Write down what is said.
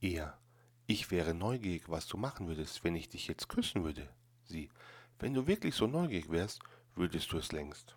Er. Ich wäre neugierig, was du machen würdest, wenn ich dich jetzt küssen würde. Sie. Wenn du wirklich so neugierig wärst, würdest du es längst.